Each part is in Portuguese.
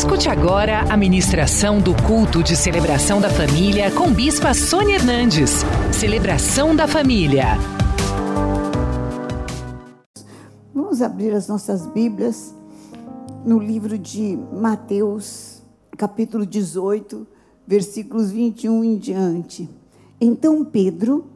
Escute agora a ministração do culto de celebração da família com Bispa Sônia Hernandes. Celebração da família. Vamos abrir as nossas Bíblias no livro de Mateus, capítulo 18, versículos 21 em diante. Então Pedro,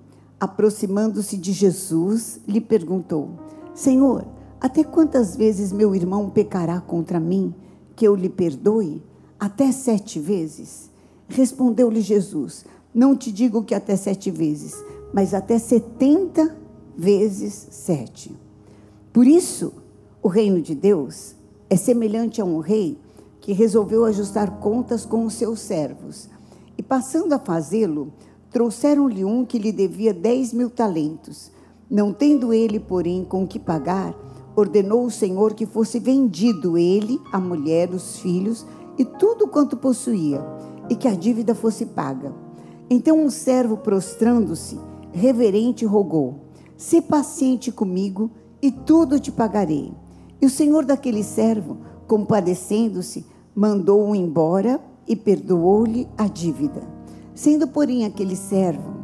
aproximando-se de Jesus, lhe perguntou: Senhor, até quantas vezes meu irmão pecará contra mim? Que eu lhe perdoe? Até sete vezes? Respondeu-lhe Jesus: Não te digo que até sete vezes, mas até setenta vezes sete. Por isso, o reino de Deus é semelhante a um rei que resolveu ajustar contas com os seus servos. E passando a fazê-lo, trouxeram-lhe um que lhe devia dez mil talentos. Não tendo ele, porém, com que pagar, ordenou o Senhor que fosse vendido ele, a mulher, os filhos e tudo quanto possuía, e que a dívida fosse paga. Então um servo, prostrando-se, reverente, rogou: Se paciente comigo, e tudo te pagarei. E o senhor daquele servo, compadecendo-se, mandou-o embora e perdoou-lhe a dívida. Sendo, porém, aquele servo,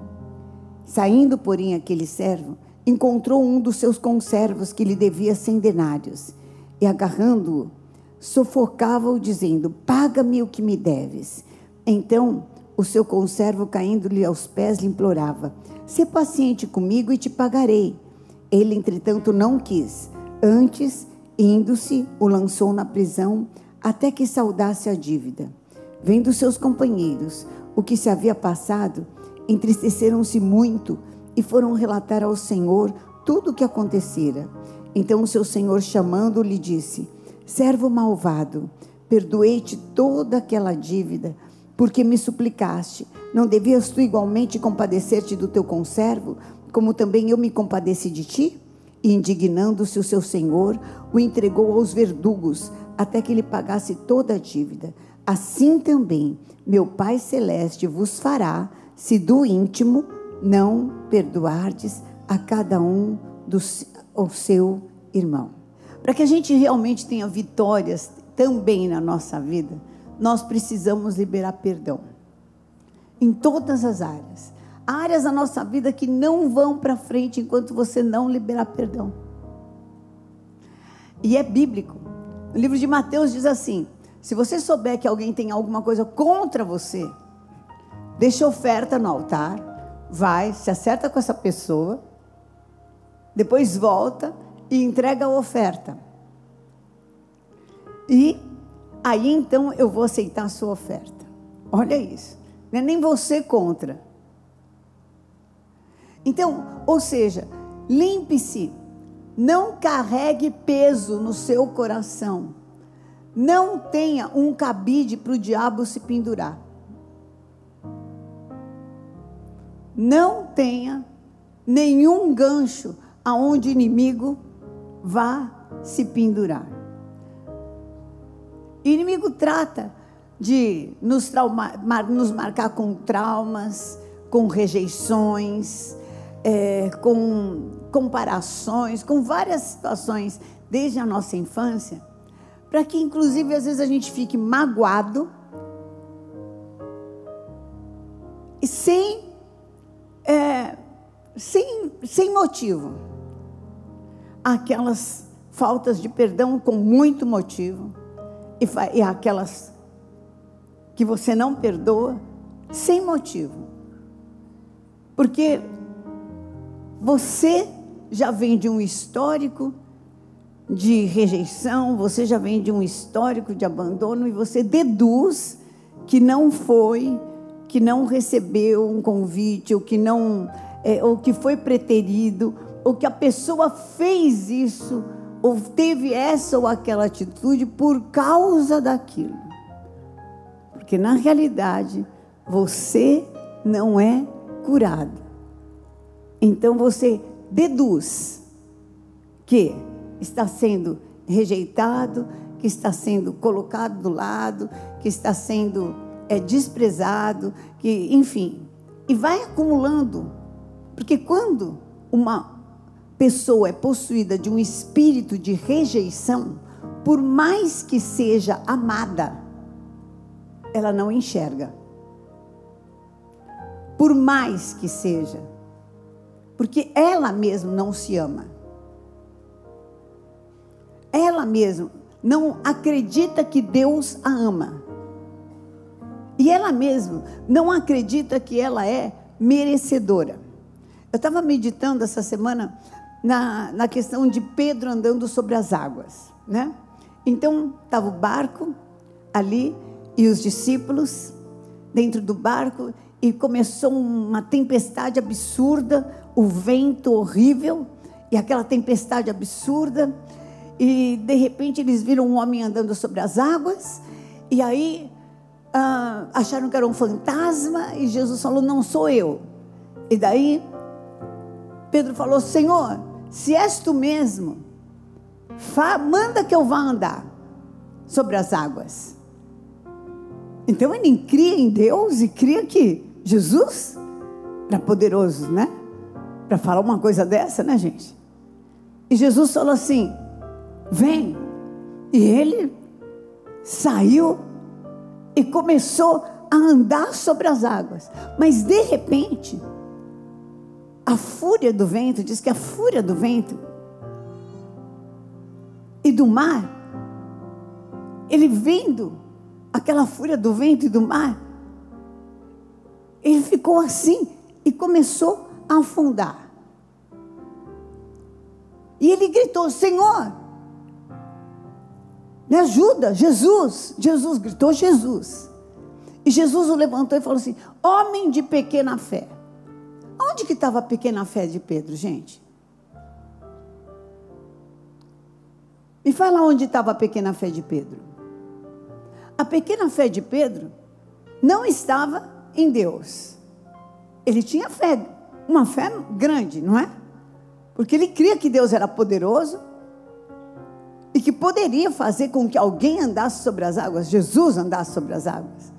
saindo, porém, aquele servo, encontrou um dos seus conservos que lhe devia cem denários e, agarrando-o, sufocava-o, dizendo: Paga-me o que me deves. Então, o seu conservo, caindo-lhe aos pés, lhe implorava: Se paciente comigo e te pagarei. Ele, entretanto, não quis. Antes, indo-se, o lançou na prisão até que saudasse a dívida. Vendo seus companheiros o que se havia passado, entristeceram-se muito e foram relatar ao Senhor tudo o que acontecera. Então o seu senhor, chamando, lhe disse: Servo malvado, perdoei-te toda aquela dívida, porque me suplicaste. Não devias tu igualmente compadecer-te do teu conservo, como também eu me compadeci de ti? E indignando-se o seu senhor, o entregou aos verdugos, até que lhe pagasse toda a dívida. Assim também meu Pai Celeste vos fará, se do íntimo não perdoardes a cada um do o seu irmão. Para que a gente realmente tenha vitórias também na nossa vida, nós precisamos liberar perdão. Em todas as áreas. Áreas da nossa vida que não vão para frente enquanto você não liberar perdão. E é bíblico. O livro de Mateus diz assim: se você souber que alguém tem alguma coisa contra você, deixe oferta no altar vai, se acerta com essa pessoa, depois volta e entrega a oferta. E aí então eu vou aceitar a sua oferta. Olha isso. Não é nem você contra. Então, ou seja, limpe-se. Não carregue peso no seu coração. Não tenha um cabide para o diabo se pendurar. Não tenha nenhum gancho aonde o inimigo vá se pendurar. O inimigo trata de nos, trauma, nos marcar com traumas, com rejeições, é, com comparações, com várias situações desde a nossa infância, para que inclusive às vezes a gente fique magoado e sem sem, sem motivo. Aquelas faltas de perdão com muito motivo, e, e aquelas que você não perdoa sem motivo. Porque você já vem de um histórico de rejeição, você já vem de um histórico de abandono e você deduz que não foi que não recebeu um convite, ou que não, é, ou que foi preterido, ou que a pessoa fez isso, ou teve essa ou aquela atitude por causa daquilo. Porque na realidade, você não é curado. Então você deduz que está sendo rejeitado, que está sendo colocado do lado, que está sendo é desprezado, que, enfim, e vai acumulando. Porque quando uma pessoa é possuída de um espírito de rejeição, por mais que seja amada, ela não enxerga. Por mais que seja. Porque ela mesma não se ama. Ela mesma não acredita que Deus a ama. E ela mesma não acredita que ela é merecedora. Eu estava meditando essa semana na, na questão de Pedro andando sobre as águas, né? Então, estava o barco ali e os discípulos dentro do barco e começou uma tempestade absurda, o vento horrível e aquela tempestade absurda e de repente eles viram um homem andando sobre as águas e aí ah, acharam que era um fantasma e Jesus falou não sou eu e daí Pedro falou Senhor se és tu mesmo manda que eu vá andar sobre as águas. Então ele cria em Deus e cria que Jesus era poderoso, né? Para falar uma coisa dessa, né, gente? E Jesus falou assim: vem. E ele saiu e começou a andar sobre as águas. Mas de repente, a fúria do vento, diz que a fúria do vento e do mar, ele vendo aquela fúria do vento e do mar, ele ficou assim e começou a afundar. E ele gritou: Senhor, me ajuda, Jesus. Jesus gritou: Jesus. E Jesus o levantou e falou assim: Homem de pequena fé. Onde que estava a pequena fé de Pedro, gente? Me fala onde estava a pequena fé de Pedro. A pequena fé de Pedro não estava em Deus. Ele tinha fé, uma fé grande, não é? Porque ele cria que Deus era poderoso e que poderia fazer com que alguém andasse sobre as águas, Jesus andasse sobre as águas.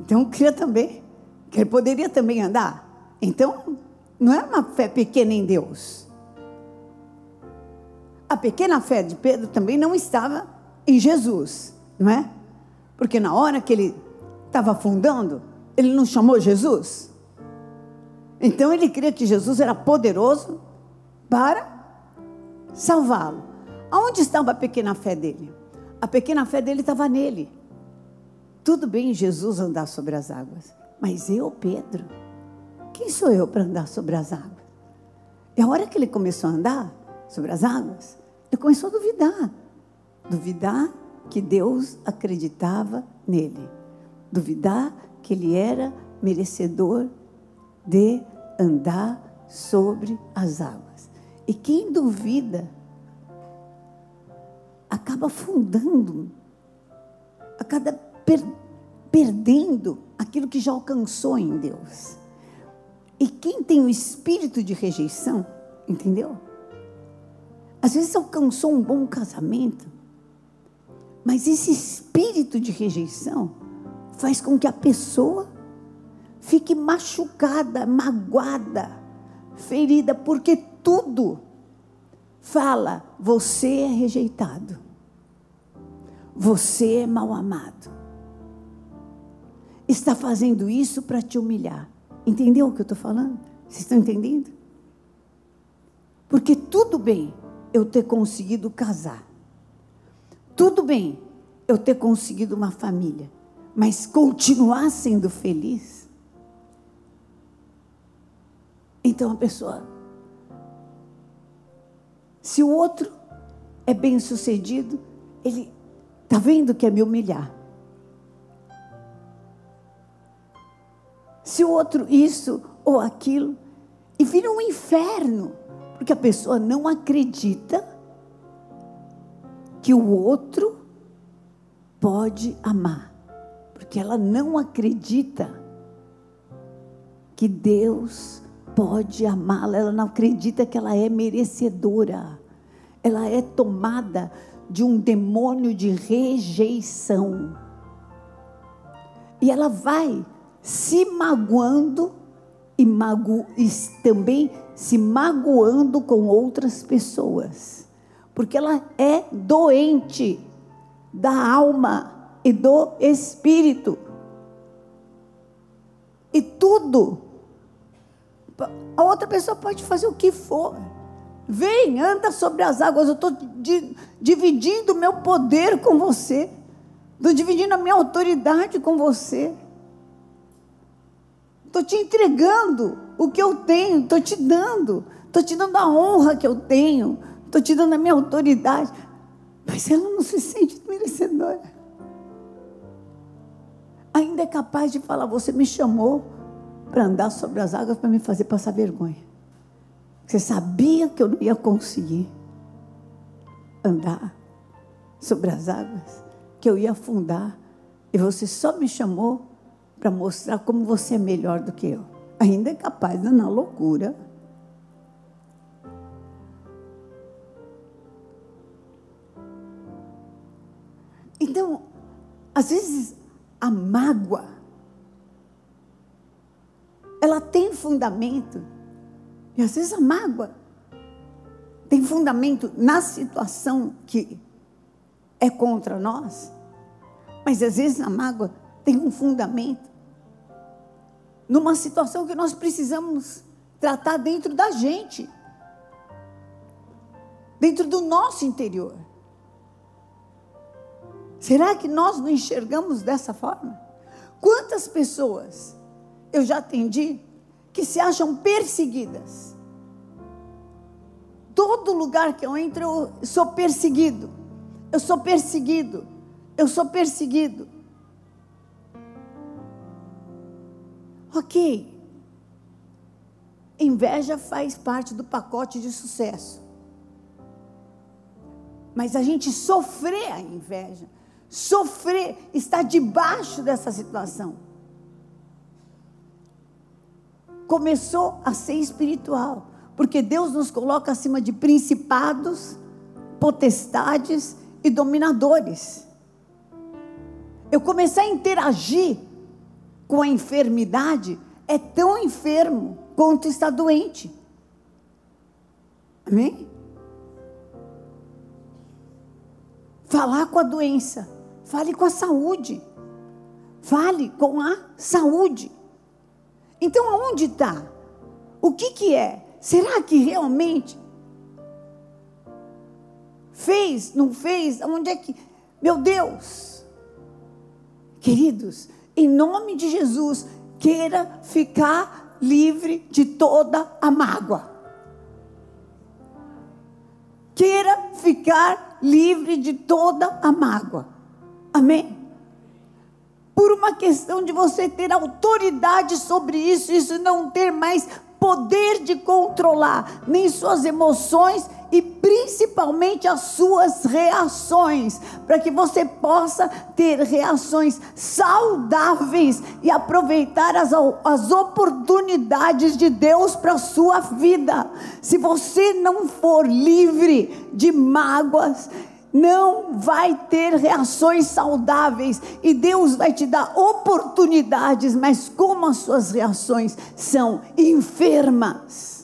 Então cria também que ele poderia também andar. Então, não era uma fé pequena em Deus. A pequena fé de Pedro também não estava em Jesus, não é? Porque na hora que ele estava afundando, ele não chamou Jesus. Então ele cria que Jesus era poderoso para salvá-lo. Aonde estava a pequena fé dele? A pequena fé dele estava nele. Tudo bem Jesus andar sobre as águas, mas eu, Pedro, quem sou eu para andar sobre as águas? E a hora que ele começou a andar sobre as águas, ele começou a duvidar. Duvidar que Deus acreditava nele. Duvidar que ele era merecedor de andar sobre as águas. E quem duvida acaba afundando, acaba per perdendo aquilo que já alcançou em Deus. E quem tem o espírito de rejeição, entendeu? Às vezes alcançou um bom casamento, mas esse espírito de rejeição faz com que a pessoa fique machucada, magoada, ferida, porque tudo fala: você é rejeitado, você é mal amado. Está fazendo isso para te humilhar. Entendeu o que eu estou falando? Vocês estão entendendo? Porque tudo bem eu ter conseguido casar. Tudo bem eu ter conseguido uma família, mas continuar sendo feliz. Então a pessoa, se o outro é bem sucedido, ele está vendo que é me humilhar. Se o outro isso ou aquilo, e vira um inferno. Porque a pessoa não acredita que o outro pode amar. Porque ela não acredita que Deus pode amá-la. Ela não acredita que ela é merecedora. Ela é tomada de um demônio de rejeição. E ela vai se magoando e, mago, e também se magoando com outras pessoas, porque ela é doente da alma e do Espírito. E tudo. A outra pessoa pode fazer o que for. Vem, anda sobre as águas. Eu estou di dividindo o meu poder com você. Estou dividindo a minha autoridade com você. Estou te entregando o que eu tenho, estou te dando. Estou te dando a honra que eu tenho. Estou te dando a minha autoridade. Mas ela não se sente merecedora. Ainda é capaz de falar: Você me chamou para andar sobre as águas para me fazer passar vergonha. Você sabia que eu não ia conseguir andar sobre as águas, que eu ia afundar, e você só me chamou para mostrar como você é melhor do que eu. Ainda é capaz de na loucura. Então, às vezes, a mágoa, ela tem fundamento e às vezes a mágoa tem fundamento na situação que é contra nós, mas às vezes a mágoa tem um fundamento numa situação que nós precisamos tratar dentro da gente, dentro do nosso interior. Será que nós não enxergamos dessa forma? Quantas pessoas eu já atendi que se acham perseguidas. Todo lugar que eu entro, eu sou perseguido. Eu sou perseguido. Eu sou perseguido. Ok. Inveja faz parte do pacote de sucesso. Mas a gente sofrer a inveja, sofrer, estar debaixo dessa situação começou a ser espiritual, porque Deus nos coloca acima de principados, potestades e dominadores. Eu comecei a interagir com a enfermidade, é tão enfermo quanto está doente. Amém? Falar com a doença, fale com a saúde, fale com a saúde. Então, aonde está? O que, que é? Será que realmente fez, não fez? Onde é que. Meu Deus! Queridos, em nome de Jesus, queira ficar livre de toda a mágoa. Queira ficar livre de toda a mágoa. Amém? por uma questão de você ter autoridade sobre isso, isso não ter mais poder de controlar nem suas emoções e principalmente as suas reações, para que você possa ter reações saudáveis e aproveitar as, as oportunidades de Deus para a sua vida. Se você não for livre de mágoas, não vai ter reações saudáveis e Deus vai te dar oportunidades, mas como as suas reações são enfermas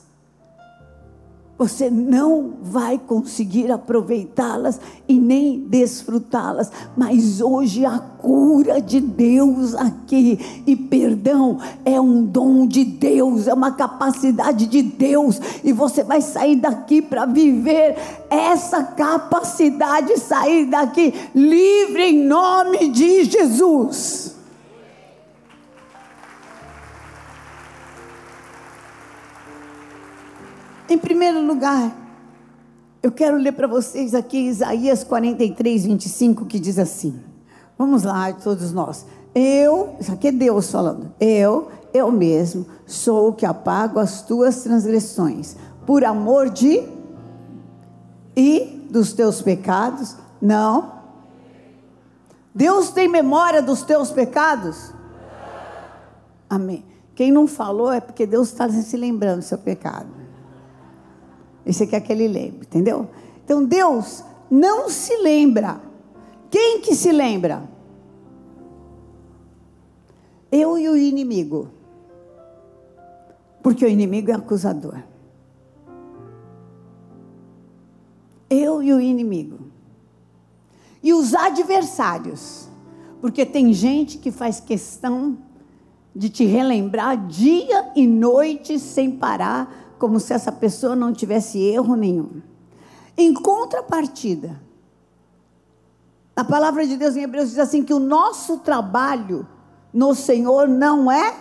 você não vai conseguir aproveitá-las e nem desfrutá-las. Mas hoje a cura de Deus aqui e perdão é um dom de Deus, é uma capacidade de Deus e você vai sair daqui para viver essa capacidade, sair daqui livre em nome de Jesus. Em primeiro lugar, eu quero ler para vocês aqui Isaías 43, 25, que diz assim: Vamos lá, todos nós. Eu, isso aqui é Deus falando. Eu, eu mesmo, sou o que apago as tuas transgressões, por amor de e dos teus pecados. Não. Deus tem memória dos teus pecados? Amém. Quem não falou é porque Deus está se lembrando do seu pecado. Esse quer que ele lembre, entendeu? Então Deus não se lembra. Quem que se lembra? Eu e o inimigo. Porque o inimigo é acusador. Eu e o inimigo. E os adversários. Porque tem gente que faz questão de te relembrar dia e noite sem parar, como se essa pessoa não tivesse erro nenhum. Em contrapartida, a palavra de Deus em Hebreus diz assim: que o nosso trabalho no Senhor não é.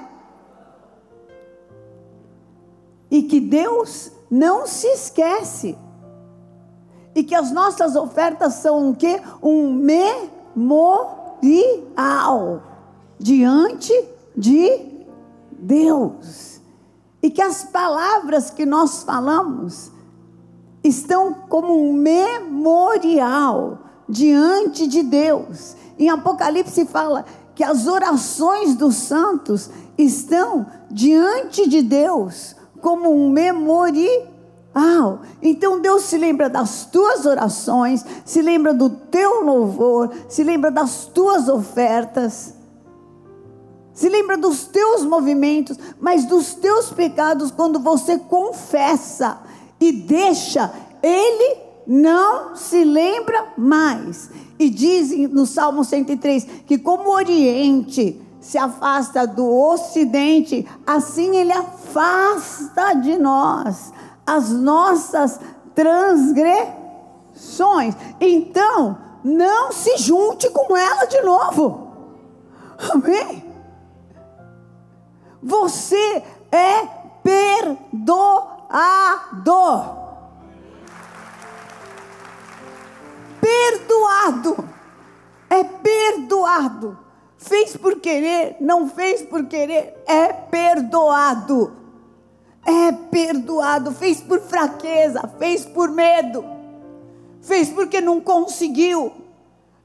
E que Deus não se esquece. E que as nossas ofertas são o quê? Um memorial diante de Deus. E que as palavras que nós falamos estão como um memorial diante de Deus. Em Apocalipse fala que as orações dos santos estão diante de Deus como um memorial. Então Deus se lembra das tuas orações, se lembra do teu louvor, se lembra das tuas ofertas, se lembra dos teus movimentos, mas dos teus pecados quando você confessa e deixa Ele não se lembra mais. E dizem no Salmo 103 que, como o Oriente se afasta do Ocidente, assim ele afasta de nós as nossas transgressões. Então, não se junte com ela de novo. Amém? Você é perdoado. perdoado. É perdoado. Fez por querer, não fez por querer, é perdoado. É perdoado. Fez por fraqueza, fez por medo, fez porque não conseguiu.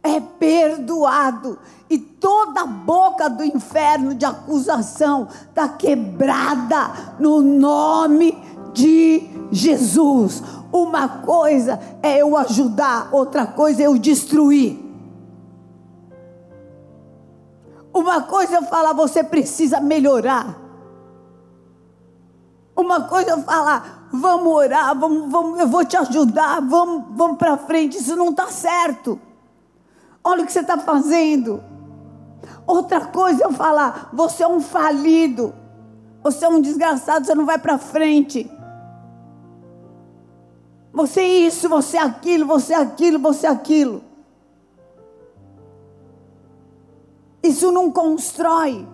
É perdoado. E toda boca do inferno de acusação está quebrada no nome de Jesus. Uma coisa é eu ajudar, outra coisa é eu destruir. Uma coisa eu falar, você precisa melhorar. Uma coisa eu falar, vamos orar, vamos, vamos, eu vou te ajudar, vamos, vamos para frente. Isso não está certo. Olha o que você está fazendo. Outra coisa é eu falar, você é um falido, você é um desgraçado, você não vai para frente. Você isso, você aquilo, você aquilo, você aquilo. Isso não constrói.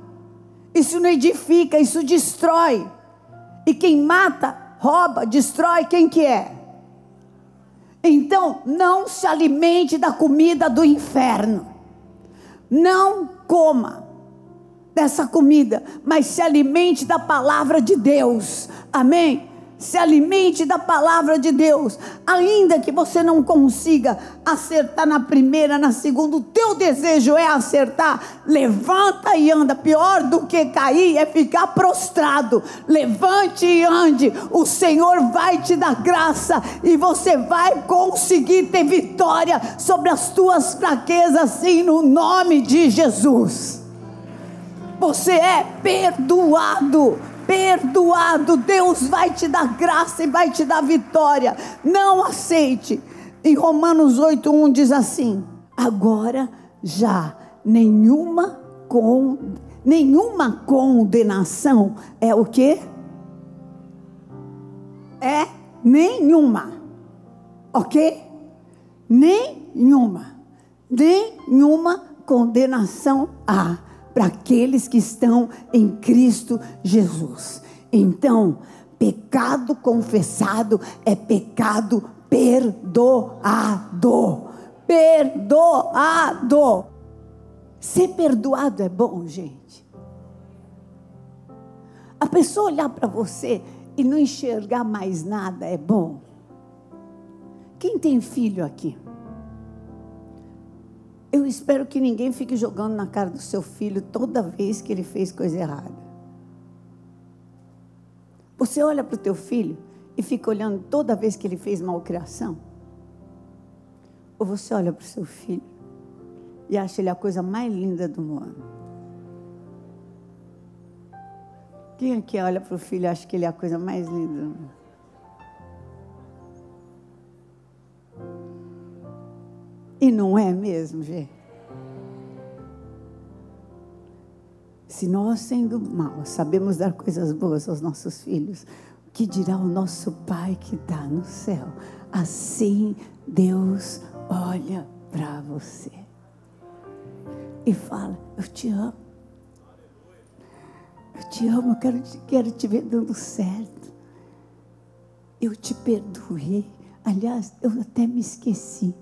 Isso não edifica, isso destrói. E quem mata, rouba, destrói, quem que é? Então, não se alimente da comida do inferno. Não coma dessa comida, mas se alimente da palavra de Deus. Amém? Se alimente da palavra de Deus, ainda que você não consiga acertar na primeira, na segunda, o teu desejo é acertar, levanta e anda. Pior do que cair é ficar prostrado. Levante e ande. O Senhor vai te dar graça e você vai conseguir ter vitória sobre as tuas fraquezas, sim, no nome de Jesus. Você é perdoado perdoado. Deus vai te dar graça e vai te dar vitória. Não aceite. Em Romanos 8:1 diz assim: Agora já nenhuma com nenhuma condenação é o que? É nenhuma. OK? Nenhuma. Nenhuma condenação há para aqueles que estão em Cristo Jesus. Então, pecado confessado é pecado perdoado. Perdoado. Ser perdoado é bom, gente. A pessoa olhar para você e não enxergar mais nada é bom. Quem tem filho aqui? Eu espero que ninguém fique jogando na cara do seu filho toda vez que ele fez coisa errada. Você olha para o teu filho e fica olhando toda vez que ele fez malcriação? Ou você olha para o seu filho e acha ele a coisa mais linda do mundo? Quem aqui olha para o filho e acha que ele é a coisa mais linda do mundo? E não é mesmo, gente? Se nós, sendo maus, sabemos dar coisas boas aos nossos filhos, que dirá o nosso Pai que está no céu? Assim Deus olha para você e fala: Eu te amo. Eu te amo, eu quero, quero te ver dando certo. Eu te perdoei. Aliás, eu até me esqueci.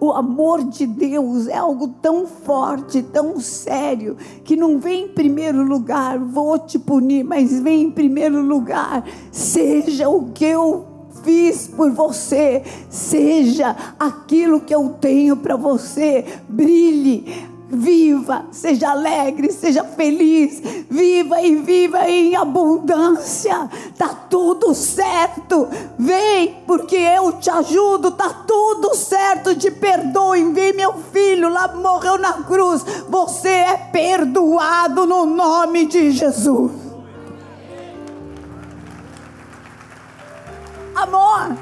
O amor de Deus é algo tão forte, tão sério, que não vem em primeiro lugar, vou te punir, mas vem em primeiro lugar, seja o que eu fiz por você, seja aquilo que eu tenho para você, brilhe, Viva, seja alegre, seja feliz, viva e viva em abundância. Tá tudo certo. Vem, porque eu te ajudo. Tá tudo certo. Te perdoe. Envie meu filho lá morreu na cruz. Você é perdoado no nome de Jesus. Amor.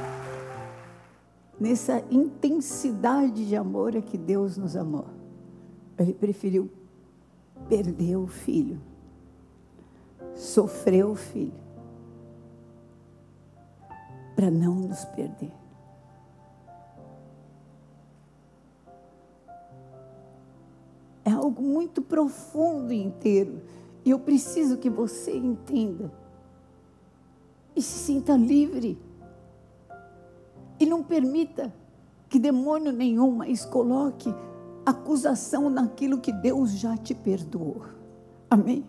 Nessa intensidade de amor é que Deus nos amou. Ele preferiu perder o filho, sofrer o filho, para não nos perder. É algo muito profundo e inteiro. E eu preciso que você entenda. E se sinta livre. E não permita que demônio nenhum mais coloque acusação naquilo que Deus já te perdoou. Amém?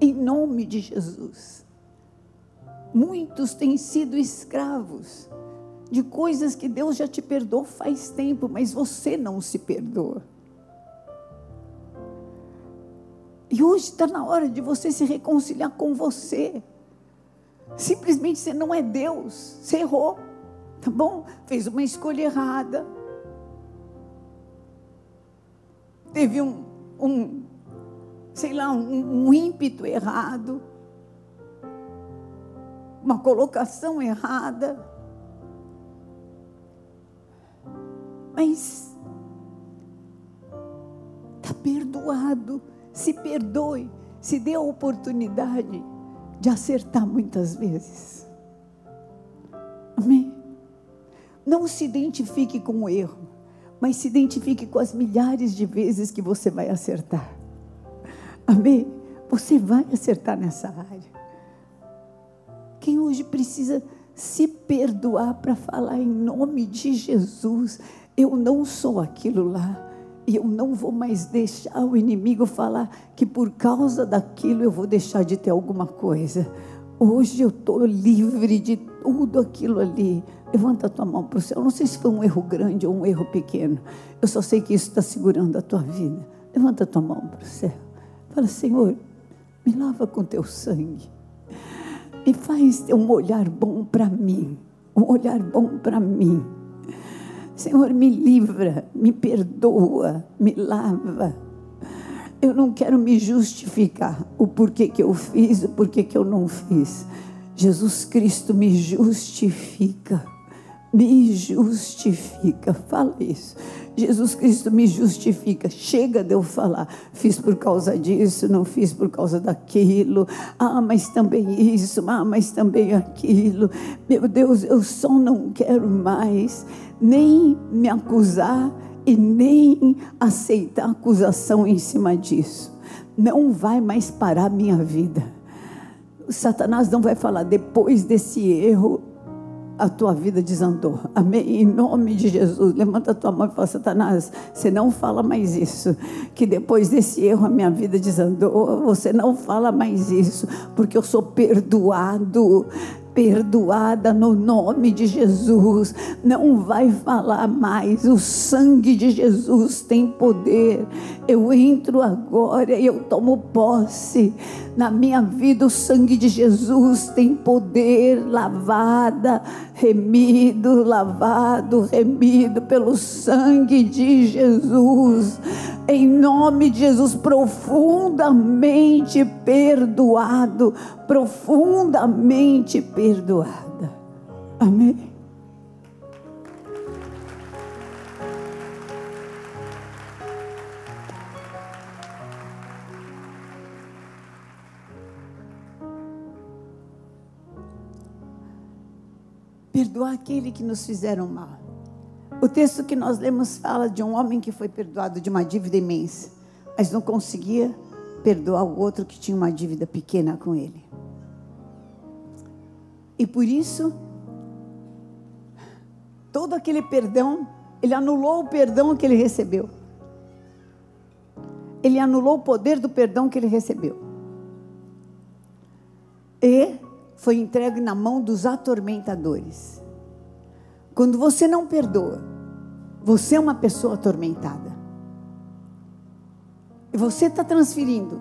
Em nome de Jesus. Muitos têm sido escravos de coisas que Deus já te perdoou faz tempo, mas você não se perdoa. E hoje está na hora de você se reconciliar com você. Simplesmente você não é Deus, você errou, tá bom? Fez uma escolha errada teve um, um sei lá, um, um ímpeto errado, uma colocação errada. Mas está perdoado. Se perdoe, se dê a oportunidade de acertar muitas vezes. Amém? Não se identifique com o erro mas se identifique com as milhares de vezes que você vai acertar. Amém? Você vai acertar nessa área. Quem hoje precisa se perdoar para falar em nome de Jesus, eu não sou aquilo lá. E eu não vou mais deixar o inimigo falar que por causa daquilo eu vou deixar de ter alguma coisa. Hoje eu estou livre de tudo aquilo ali. Levanta a tua mão para o céu. Não sei se foi um erro grande ou um erro pequeno. Eu só sei que isso está segurando a tua vida. Levanta a tua mão para o céu. Fala, Senhor, me lava com teu sangue. Me faz ter um olhar bom para mim. Um olhar bom para mim. Senhor, me livra, me perdoa, me lava. Eu não quero me justificar o porquê que eu fiz, o porquê que eu não fiz. Jesus Cristo me justifica me justifica. Fala isso. Jesus Cristo me justifica. Chega de eu falar, fiz por causa disso, não fiz por causa daquilo. Ah, mas também isso, ah, mas também aquilo. Meu Deus, eu só não quero mais nem me acusar e nem aceitar acusação em cima disso. Não vai mais parar minha vida. Satanás não vai falar depois desse erro a tua vida desandou. Amém? Em nome de Jesus. Levanta a tua mão e fala: Satanás, você não fala mais isso. Que depois desse erro a minha vida desandou. Você não fala mais isso. Porque eu sou perdoado perdoada no nome de Jesus. Não vai falar mais. O sangue de Jesus tem poder. Eu entro agora e eu tomo posse. Na minha vida, o sangue de Jesus tem poder. Lavada, remido, lavado, remido pelo sangue de Jesus. Em nome de Jesus, profundamente perdoado profundamente perdoada. Amém. Perdoar aquele que nos fizeram mal. O texto que nós lemos fala de um homem que foi perdoado de uma dívida imensa, mas não conseguia perdoar o outro que tinha uma dívida pequena com ele. E por isso, todo aquele perdão, ele anulou o perdão que ele recebeu. Ele anulou o poder do perdão que ele recebeu. E foi entregue na mão dos atormentadores. Quando você não perdoa, você é uma pessoa atormentada. E você está transferindo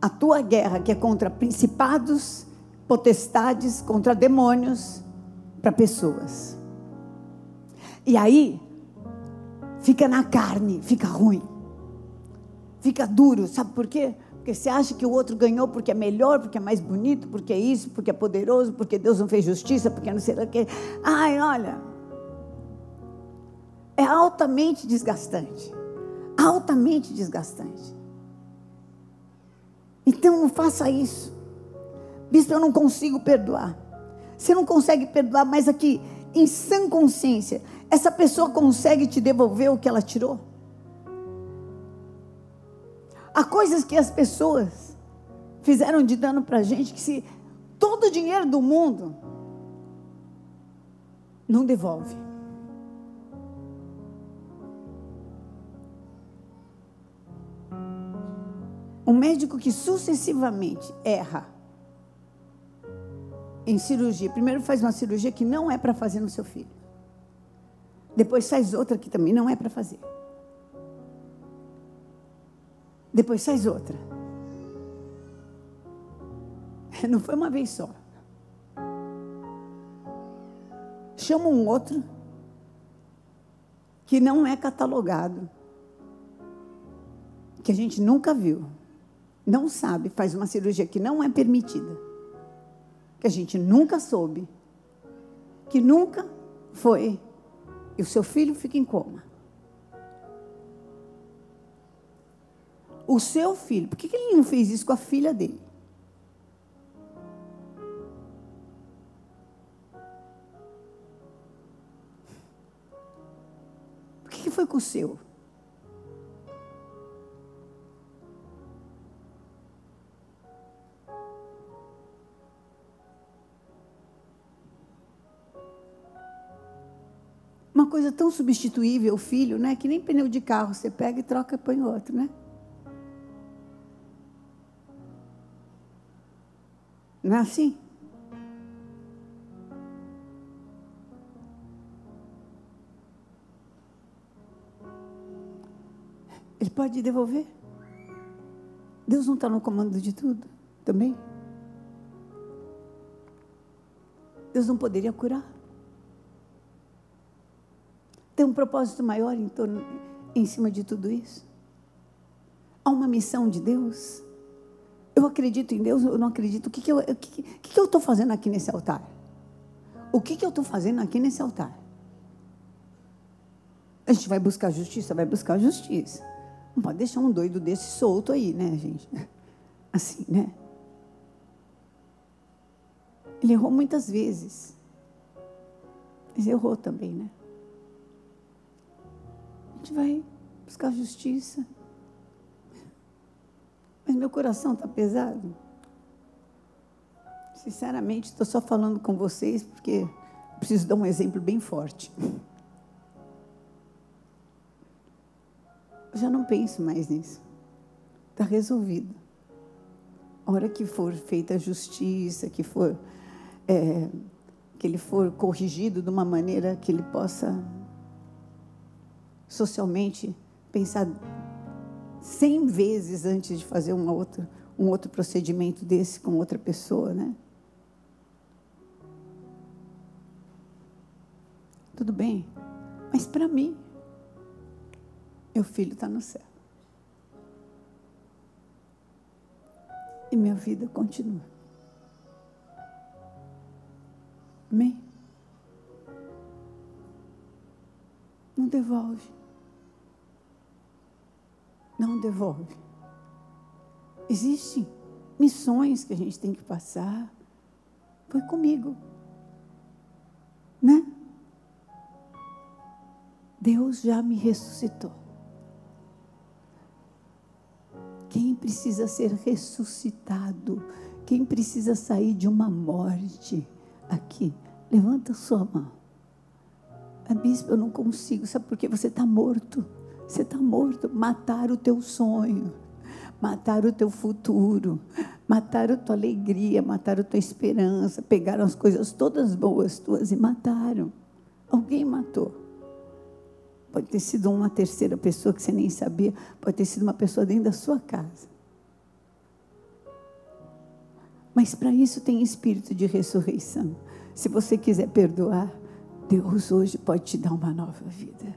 a tua guerra, que é contra principados, potestades, contra demônios, para pessoas. E aí, fica na carne, fica ruim. Fica duro, sabe por quê? Porque você acha que o outro ganhou porque é melhor, porque é mais bonito, porque é isso, porque é poderoso, porque Deus não fez justiça, porque não sei o que. Ai, olha. É altamente desgastante. Altamente desgastante. Então não faça isso. Bispo, eu não consigo perdoar. Você não consegue perdoar, mas aqui, em sã consciência, essa pessoa consegue te devolver o que ela tirou? Há coisas que as pessoas fizeram de dano para a gente que se todo o dinheiro do mundo não devolve. Um médico que sucessivamente erra em cirurgia, primeiro faz uma cirurgia que não é para fazer no seu filho. Depois faz outra que também não é para fazer. Depois faz outra. Não foi uma vez só. Chama um outro que não é catalogado, que a gente nunca viu, não sabe, faz uma cirurgia que não é permitida, que a gente nunca soube, que nunca foi, e o seu filho fica em coma. o seu filho. Por que, ele não fez isso com a filha dele? Por que, foi com o seu? Coisa tão substituível, o filho, né? Que nem pneu de carro, você pega e troca e põe outro, né? Não é assim? Ele pode devolver. Deus não está no comando de tudo também. Deus não poderia curar. Um propósito maior em, torno, em cima de tudo isso. Há uma missão de Deus eu acredito em Deus, eu não acredito. O que, que eu estou fazendo aqui nesse altar? O que, que eu estou fazendo aqui nesse altar? A gente vai buscar justiça, vai buscar justiça. Não pode deixar um doido desse solto aí, né, gente? Assim, né? Ele errou muitas vezes. Mas errou também, né? A gente vai buscar justiça. Mas meu coração está pesado. Sinceramente, estou só falando com vocês porque preciso dar um exemplo bem forte. Eu já não penso mais nisso. Está resolvido. A hora que for feita a justiça, que for é, que ele for corrigido de uma maneira que ele possa socialmente pensar cem vezes antes de fazer uma outra, um outro procedimento desse com outra pessoa, né? Tudo bem, mas para mim, meu filho está no céu. E minha vida continua. Amém? não devolve. Não devolve. Existem missões que a gente tem que passar. Foi comigo. Né? Deus já me ressuscitou. Quem precisa ser ressuscitado, quem precisa sair de uma morte, aqui, levanta sua mão. A bispo, eu não consigo, sabe por quê? Você está morto. Você está morto. Mataram o teu sonho, mataram o teu futuro, mataram a tua alegria, mataram a tua esperança, pegaram as coisas todas boas tuas e mataram. Alguém matou. Pode ter sido uma terceira pessoa que você nem sabia, pode ter sido uma pessoa dentro da sua casa. Mas para isso tem espírito de ressurreição. Se você quiser perdoar, Deus hoje pode te dar uma nova vida.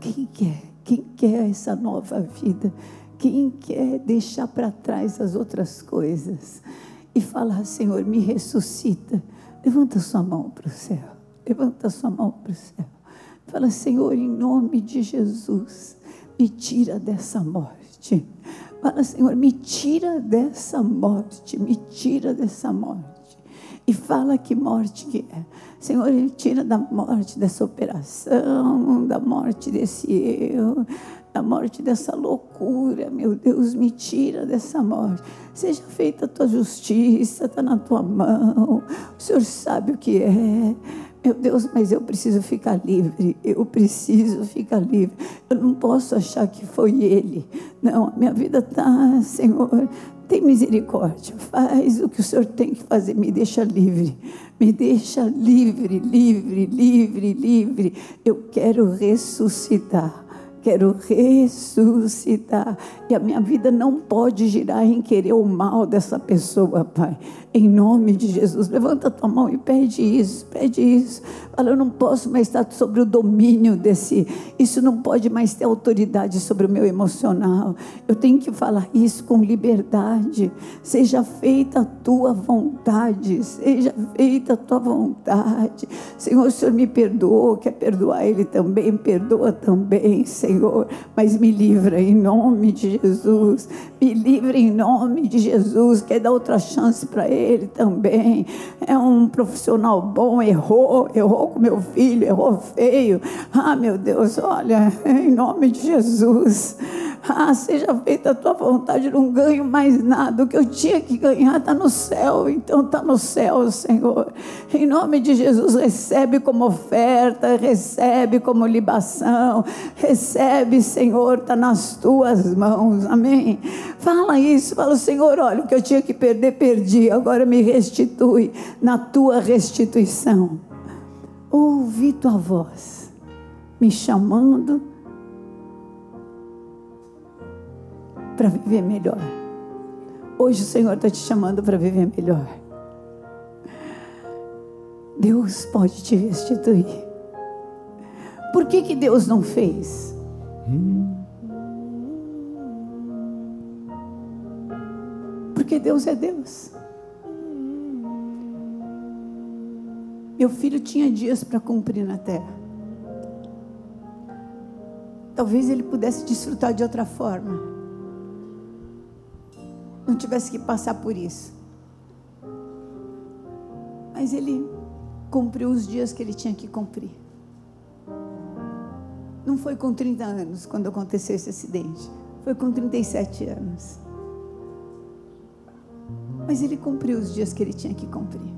Quem quer? Quem quer essa nova vida? Quem quer deixar para trás as outras coisas e falar, Senhor, me ressuscita? Levanta sua mão para o céu. Levanta sua mão para o céu. Fala, Senhor, em nome de Jesus, me tira dessa morte. Fala, Senhor, me tira dessa morte, me tira dessa morte. E fala que morte que é. Senhor, Ele tira da morte dessa operação, da morte desse eu, da morte dessa loucura. Meu Deus, me tira dessa morte. Seja feita a tua justiça, está na tua mão. O Senhor sabe o que é. Meu Deus, mas eu preciso ficar livre. Eu preciso ficar livre. Eu não posso achar que foi Ele. Não, a minha vida está, Senhor. Tem misericórdia. Faz o que o Senhor tem que fazer. Me deixa livre. Me deixa livre, livre, livre, livre. Eu quero ressuscitar quero ressuscitar. E a minha vida não pode girar em querer o mal dessa pessoa, Pai. Em nome de Jesus, levanta tua mão e pede isso, pede isso. Fala, eu não posso mais estar sobre o domínio desse. Isso não pode mais ter autoridade sobre o meu emocional. Eu tenho que falar isso com liberdade. Seja feita a tua vontade, seja feita a tua vontade. Senhor, o Senhor me perdoou, quer perdoar Ele também, perdoa também, Senhor. Mas me livra em nome de Jesus. Me livra em nome de Jesus. Quer dar outra chance para ele também é um profissional bom, errou, errou com meu filho, errou feio. Ah, meu Deus, olha, em nome de Jesus. Ah, seja feita a tua vontade, não ganho mais nada. O que eu tinha que ganhar está no céu, então está no céu, Senhor. Em nome de Jesus, recebe como oferta, recebe como libação, recebe, Senhor, está nas tuas mãos, amém. Fala isso, fala, Senhor, olha, o que eu tinha que perder, perdi, agora me restitui na tua restituição. Ouvi tua voz, me chamando para viver melhor. Hoje o Senhor está te chamando para viver melhor. Deus pode te restituir. Por que, que Deus não fez? Porque Deus é Deus. Meu filho tinha dias para cumprir na terra. Talvez ele pudesse desfrutar de outra forma não tivesse que passar por isso. Mas ele cumpriu os dias que ele tinha que cumprir. Não foi com 30 anos quando aconteceu esse acidente, foi com 37 anos. Mas ele cumpriu os dias que ele tinha que cumprir.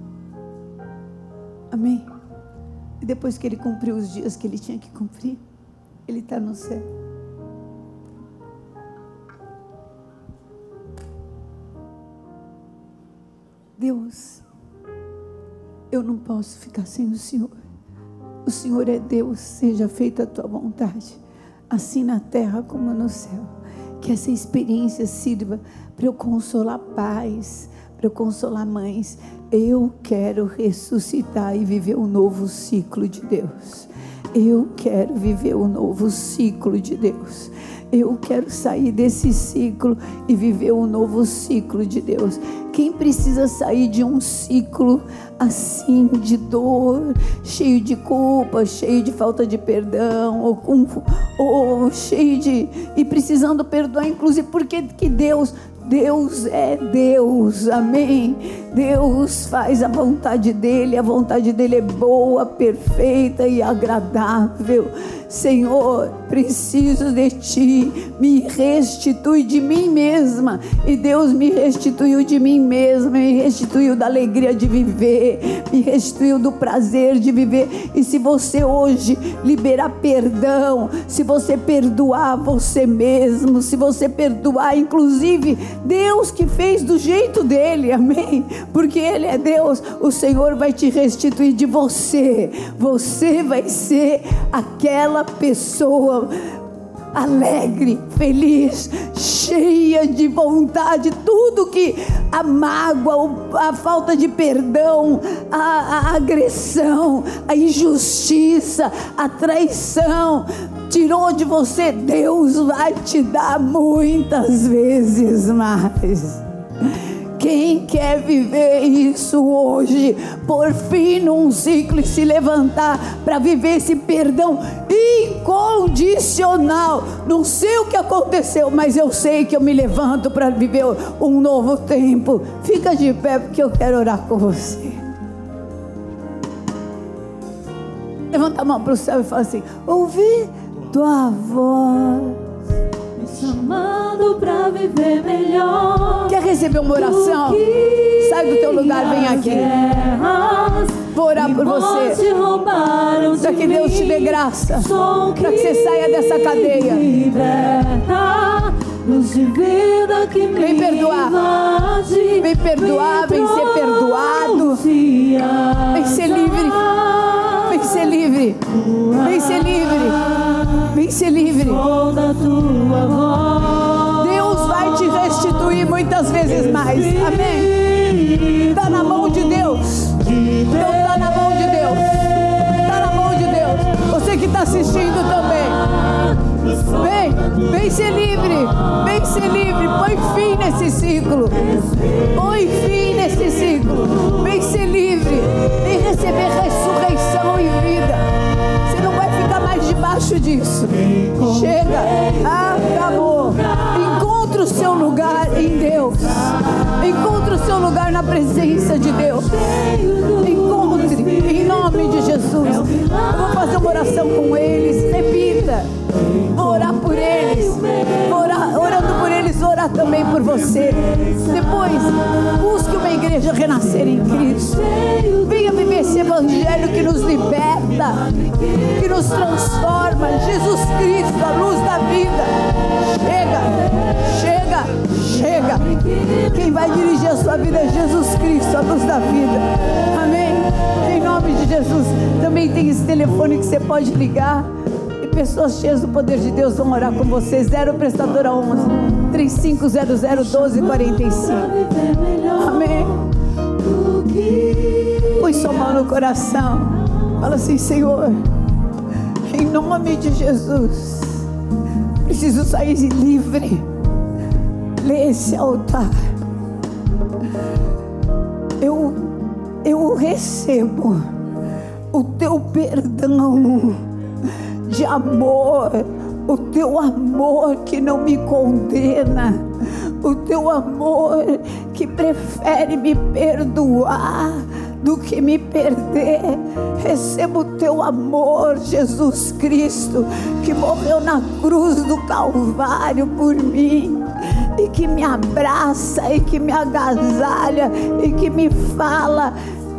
Amém? E depois que ele cumpriu os dias que ele tinha que cumprir, ele está no céu. Deus, eu não posso ficar sem o Senhor. O Senhor é Deus, seja feita a tua vontade, assim na terra como no céu. Que essa experiência sirva para eu consolar pais, para eu consolar mães. Eu quero ressuscitar e viver um novo ciclo de Deus. Eu quero viver um novo ciclo de Deus. Eu quero sair desse ciclo e viver um novo ciclo de Deus. Quem precisa sair de um ciclo assim de dor, cheio de culpa, cheio de falta de perdão, ou, com, ou cheio de e precisando perdoar, inclusive porque que Deus Deus é Deus, amém. Deus faz a vontade dele, a vontade dele é boa, perfeita e agradável. Senhor, preciso de ti, me restitui de mim mesma. E Deus me restituiu de mim mesma, me restituiu da alegria de viver, me restituiu do prazer de viver. E se você hoje liberar perdão, se você perdoar você mesmo, se você perdoar, inclusive Deus que fez do jeito dele, amém? Porque Ele é Deus, o Senhor vai te restituir de você. Você vai ser aquela pessoa alegre, feliz, cheia de vontade, tudo que a mágoa, a falta de perdão, a, a agressão, a injustiça, a traição tirou de você, Deus vai te dar muitas vezes mais. Quem quer viver isso hoje, por fim num ciclo e se levantar para viver esse perdão incondicional? Não sei o que aconteceu, mas eu sei que eu me levanto para viver um novo tempo. Fica de pé porque eu quero orar com você. Levanta a mão para o céu e fala assim: Ouvi tua voz chamando pra viver melhor. Quer receber uma oração? Sai do teu lugar, vem aqui. Vou orar por você. Para que Deus te dê graça. Para que você saia dessa cadeia. Vem perdoar. Vem perdoar, vem mais. Amém. Está na mão de Deus. Então está na mão de Deus. Está na mão de Deus. Você que está assistindo também. Vem, vem ser livre. Vem ser livre. Põe fim nesse ciclo. Põe fim nesse ciclo. Vem ser livre. Vem receber ressurreição e vida debaixo disso. Chega, acabou. Lugar em Deus. Encontre o seu lugar na presença de Deus. Encontre em nome de Jesus. Eu vou fazer uma oração com eles. Repita. Vou orar por eles. Vou orar, orando por eles, vou orar também por você. Depois, busque uma igreja renascer em Cristo. Venha viver esse evangelho que nos liberta, que nos transforma. Jesus Cristo, a luz da vida. Chega, chega, chega. Quem vai dirigir a sua vida é Jesus Cristo, a luz da vida. Amém. Em nome de Jesus. Também tem esse telefone que você pode ligar pessoas cheias do poder de Deus vão orar com você. Zero prestadora 11 3500 1245. Amém. Põe sua mão no coração. Fala assim, Senhor, em nome de Jesus, preciso sair livre. Lê esse altar. Eu, eu recebo o teu perdão de amor, o teu amor que não me condena, o teu amor que prefere me perdoar do que me perder. Recebo o teu amor, Jesus Cristo, que morreu na cruz do Calvário por mim. Que me abraça e que me agasalha e que me fala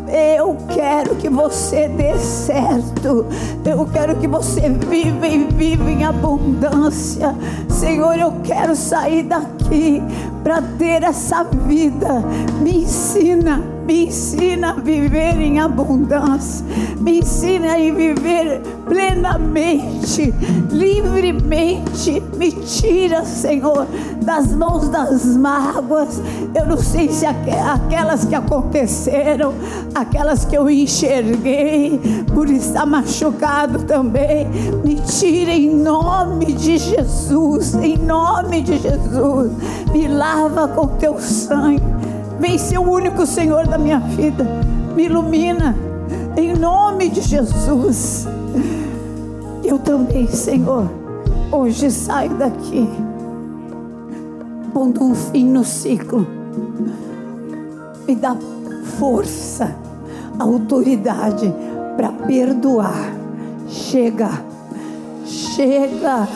eu quero que você dê certo. Eu quero que você viva e viva em abundância. Senhor, eu quero sair daqui para ter essa vida. Me ensina me ensina a viver em abundância. Me ensina a viver plenamente, livremente. Me tira, Senhor, das mãos das mágoas. Eu não sei se aquelas que aconteceram, aquelas que eu enxerguei, por estar machucado também. Me tira em nome de Jesus. Em nome de Jesus. Me lava com teu sangue Vem ser o único Senhor da minha vida. Me ilumina. Em nome de Jesus. Eu também, Senhor, hoje saio daqui pondo um fim no ciclo. Me dá força, autoridade para perdoar. Chega, chega.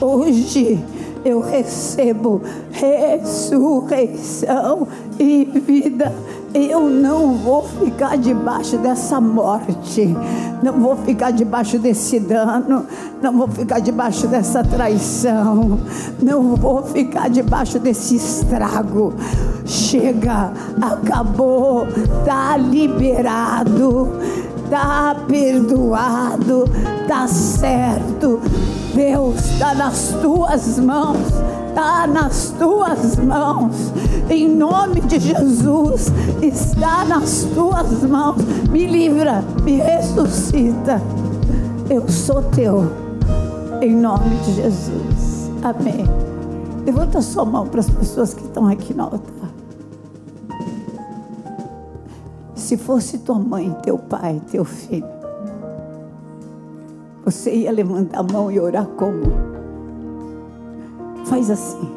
Hoje eu recebo ressurreição e vida. Eu não vou ficar debaixo dessa morte, não vou ficar debaixo desse dano, não vou ficar debaixo dessa traição, não vou ficar debaixo desse estrago. Chega, acabou, tá liberado, tá perdoado, tá certo. Deus está nas tuas mãos está nas tuas mãos. Em nome de Jesus, está nas tuas mãos. Me livra, me ressuscita. Eu sou teu. Em nome de Jesus. Amém. Levanta sua mão para as pessoas que estão aqui no altar. Se fosse tua mãe, teu pai, teu filho, você ia levantar a mão e orar como? Faz assim.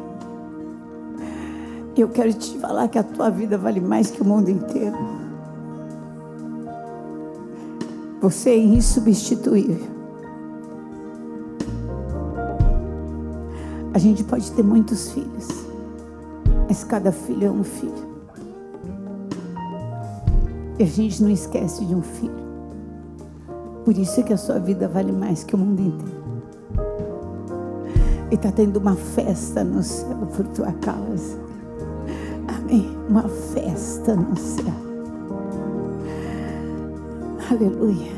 Eu quero te falar que a tua vida vale mais que o mundo inteiro. Você é insubstituível. A gente pode ter muitos filhos, mas cada filho é um filho. E a gente não esquece de um filho. Por isso é que a sua vida vale mais que o mundo inteiro. E está tendo uma festa no céu por tua causa. Amém. Uma festa no céu. Aleluia.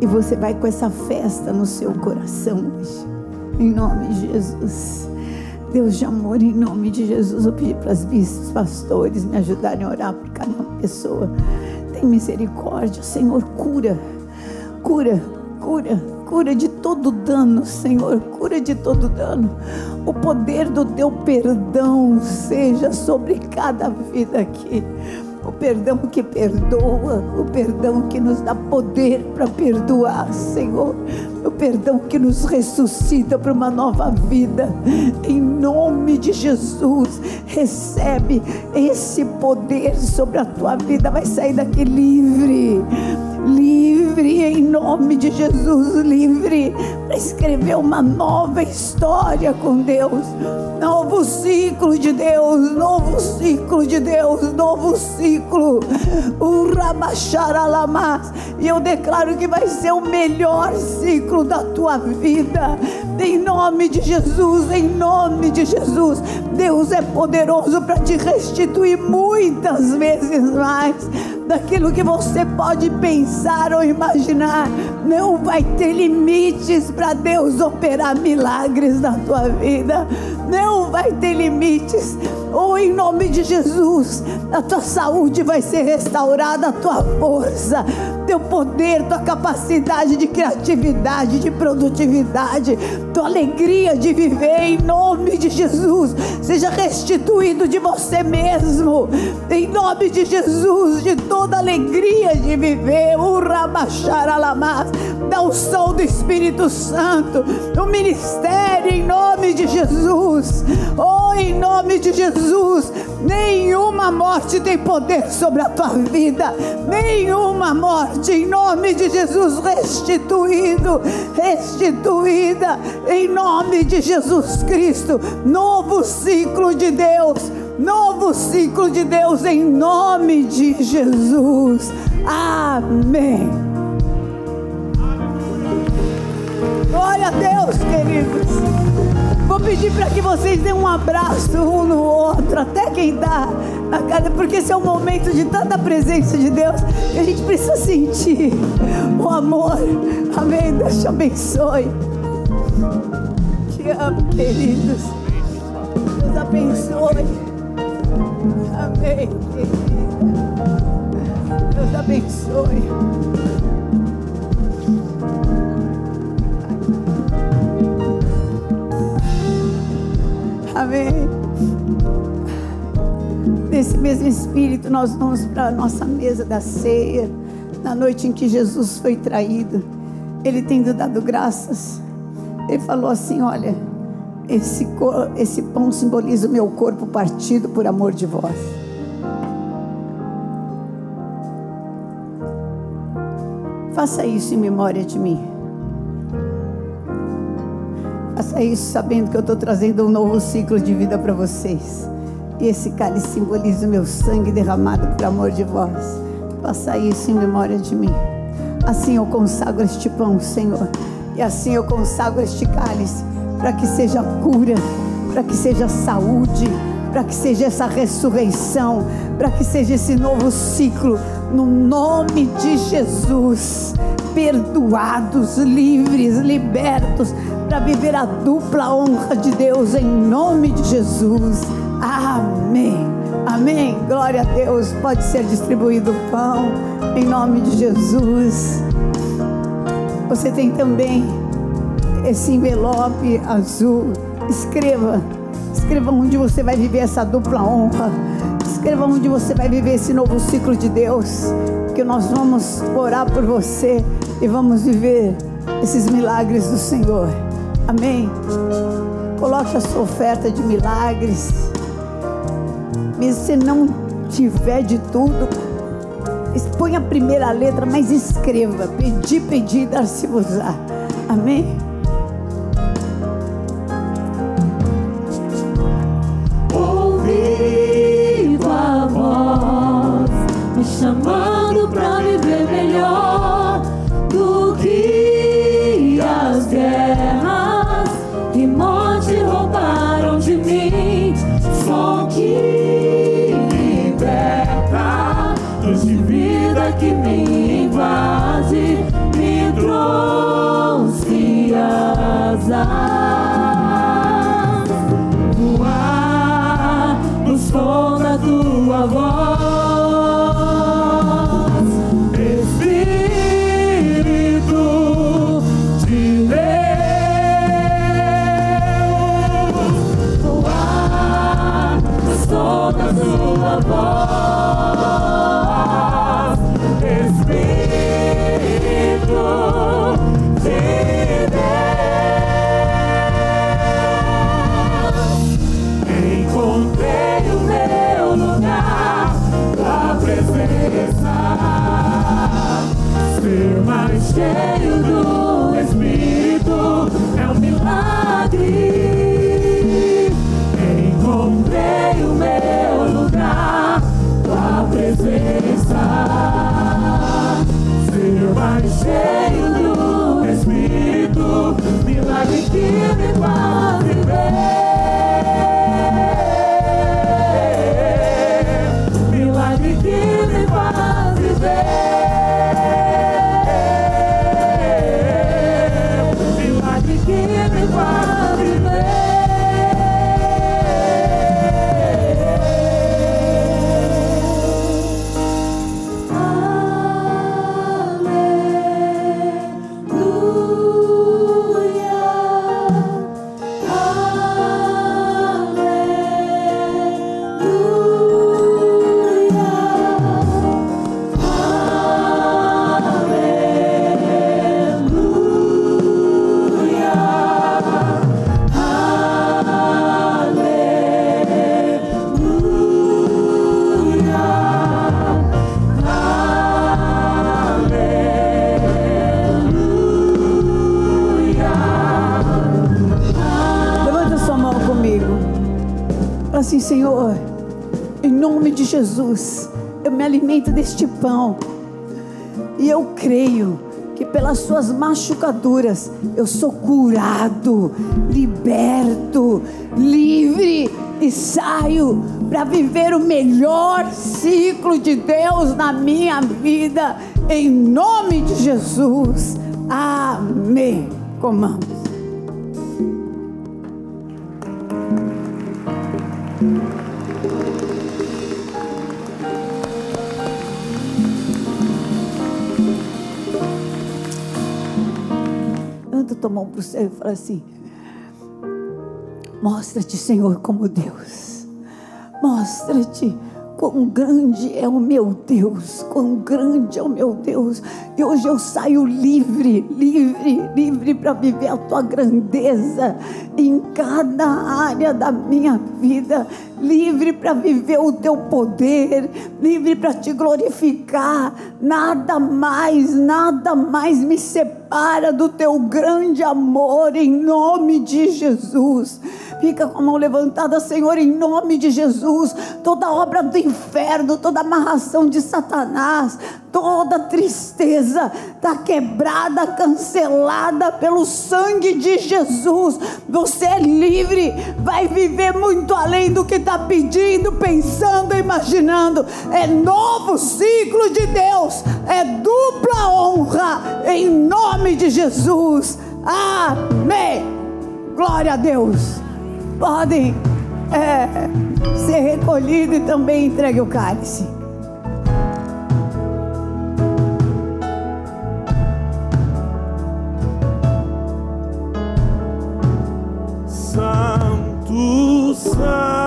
E você vai com essa festa no seu coração hoje. Em nome de Jesus. Deus de amor, em nome de Jesus, eu pedi para as bispos, pastores me ajudarem a orar por cada pessoa. Tem misericórdia, Senhor, cura, cura, cura cura de todo dano, Senhor, cura de todo dano. O poder do teu perdão seja sobre cada vida aqui. O perdão que perdoa, o perdão que nos dá poder para perdoar, Senhor. O perdão que nos ressuscita para uma nova vida. Em nome de Jesus, recebe esse poder sobre a tua vida. Vai sair daqui livre livre em nome de Jesus, livre para escrever uma nova história com Deus, novo ciclo de Deus, novo ciclo de Deus, novo ciclo. O Rabacharalamas, e eu declaro que vai ser o melhor ciclo da tua vida, em nome de Jesus, em nome de Jesus. Deus é poderoso para te restituir muitas vezes mais daquilo que você pode pensar ou imaginar. Não vai ter limites para Deus operar milagres na tua vida. Não vai ter limites. Ou em nome de Jesus, a tua saúde vai ser restaurada, a tua força, teu poder, tua capacidade de criatividade, de produtividade, tua alegria de viver em nome de Jesus. Seja restituído de você mesmo. Em nome de Jesus, de toda alegria de viver. O Rabacharalamas, da unção do Espírito Santo, o ministério em nome de Jesus. Oh, em nome de Jesus, nenhuma morte tem poder sobre a tua vida. Nenhuma morte em nome de Jesus restituído, restituída em nome de Jesus Cristo. Novo ciclo de Deus novo ciclo de Deus em nome de Jesus. Amém. Glória a Deus, queridos. Vou pedir para que vocês dêem um abraço um no outro, até quem dá porque esse é um momento de tanta presença de Deus que a gente precisa sentir o amor. Amém. Deus te abençoe. Te amo, queridos. Deus abençoe. Amém, querida. Deus abençoe. Amém. Nesse mesmo espírito, nós vamos para a nossa mesa da ceia, na noite em que Jesus foi traído. Ele tendo dado graças, ele falou assim: Olha, esse, esse pão simboliza o meu corpo partido por amor de vós. Faça isso em memória de mim. Faça isso sabendo que eu estou trazendo um novo ciclo de vida para vocês. E esse cálice simboliza o meu sangue derramado por amor de vós. Faça isso em memória de mim. Assim eu consagro este pão, Senhor. E assim eu consagro este cálice para que seja cura, para que seja saúde, para que seja essa ressurreição, para que seja esse novo ciclo, no nome de Jesus. Perdoados, livres, libertos, para viver a dupla honra de Deus em nome de Jesus. Amém. Amém. Glória a Deus. Pode ser distribuído o pão em nome de Jesus. Você tem também esse envelope azul. Escreva. Escreva onde você vai viver essa dupla honra. Escreva onde você vai viver esse novo ciclo de Deus. Que nós vamos orar por você e vamos viver esses milagres do Senhor. Amém. Coloque a sua oferta de milagres. Se não tiver de tudo, expõe a primeira letra, mas escreva. Pedir, pedir, dar-se-vos-á. Amém. Jesus, eu me alimento deste pão. E eu creio que pelas suas machucaduras eu sou curado, liberto, livre e saio para viver o melhor ciclo de Deus na minha vida, em nome de Jesus. Amém. Comamos. Tua mão para o céu e fala assim: Mostra-te, Senhor, como Deus. Mostra-te quão grande é o meu Deus, quão grande é o meu Deus. E hoje eu saio livre, livre, livre para viver a tua grandeza em cada área da minha vida, livre para viver o teu poder, livre para te glorificar. Nada mais, nada mais me separa do teu grande amor em nome de Jesus. Fica com a mão levantada, Senhor, em nome de Jesus. Toda obra do inferno, toda amarração de Satanás, toda tristeza está quebrada, cancelada pelo sangue de Jesus. Você é livre, vai viver muito além do que está pedindo, pensando, imaginando. É novo ciclo de Deus, é dupla honra, em nome de Jesus. Amém. Glória a Deus podem é, ser recolhidos e também entregue o cálice. Santo,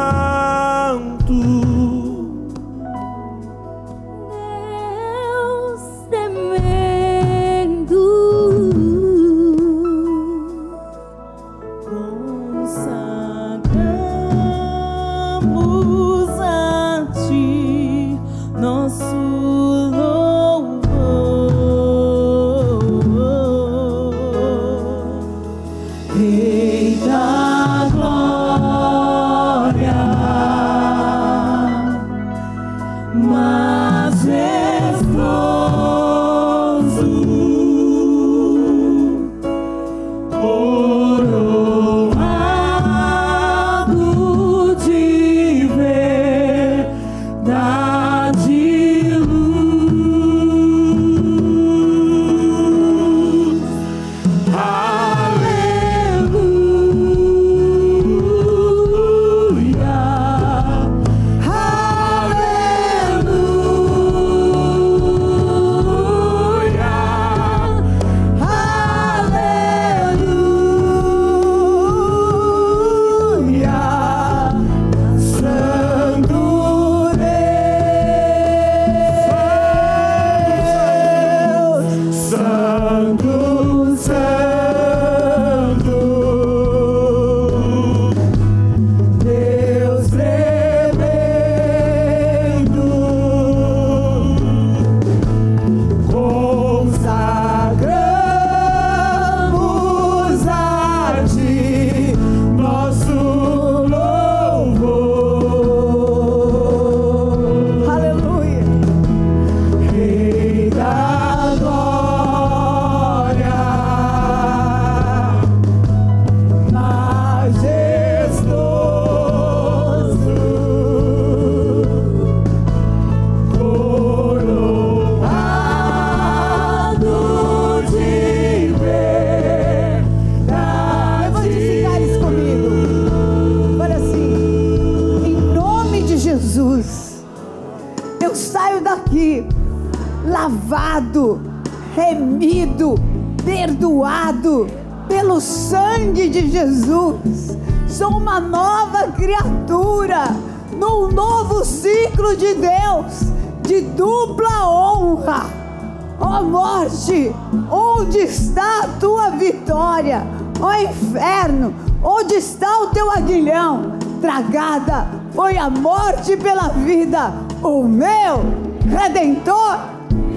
foi a morte pela vida. O meu redentor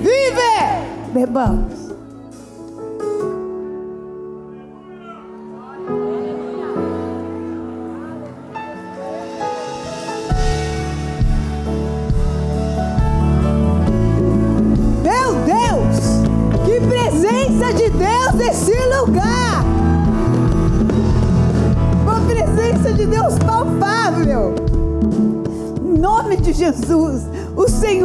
vive! Bebamos.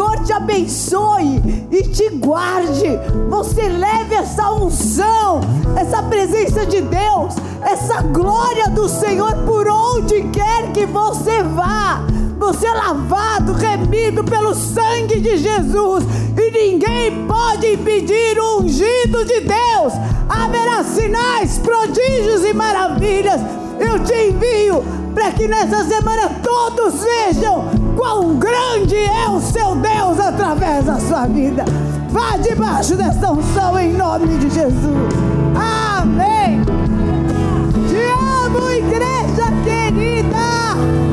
Senhor te abençoe e te guarde. Você leve essa unção, essa presença de Deus, essa glória do Senhor por onde quer que você vá. Você é lavado, remido pelo sangue de Jesus, e ninguém pode impedir o ungido de Deus. Haverá sinais, prodígios e maravilhas. Eu te envio para que nessa semana todos vejam quão grande é o seu Deus através da sua vida. Vá debaixo dessa unção em nome de Jesus. Amém. Te amo, igreja querida.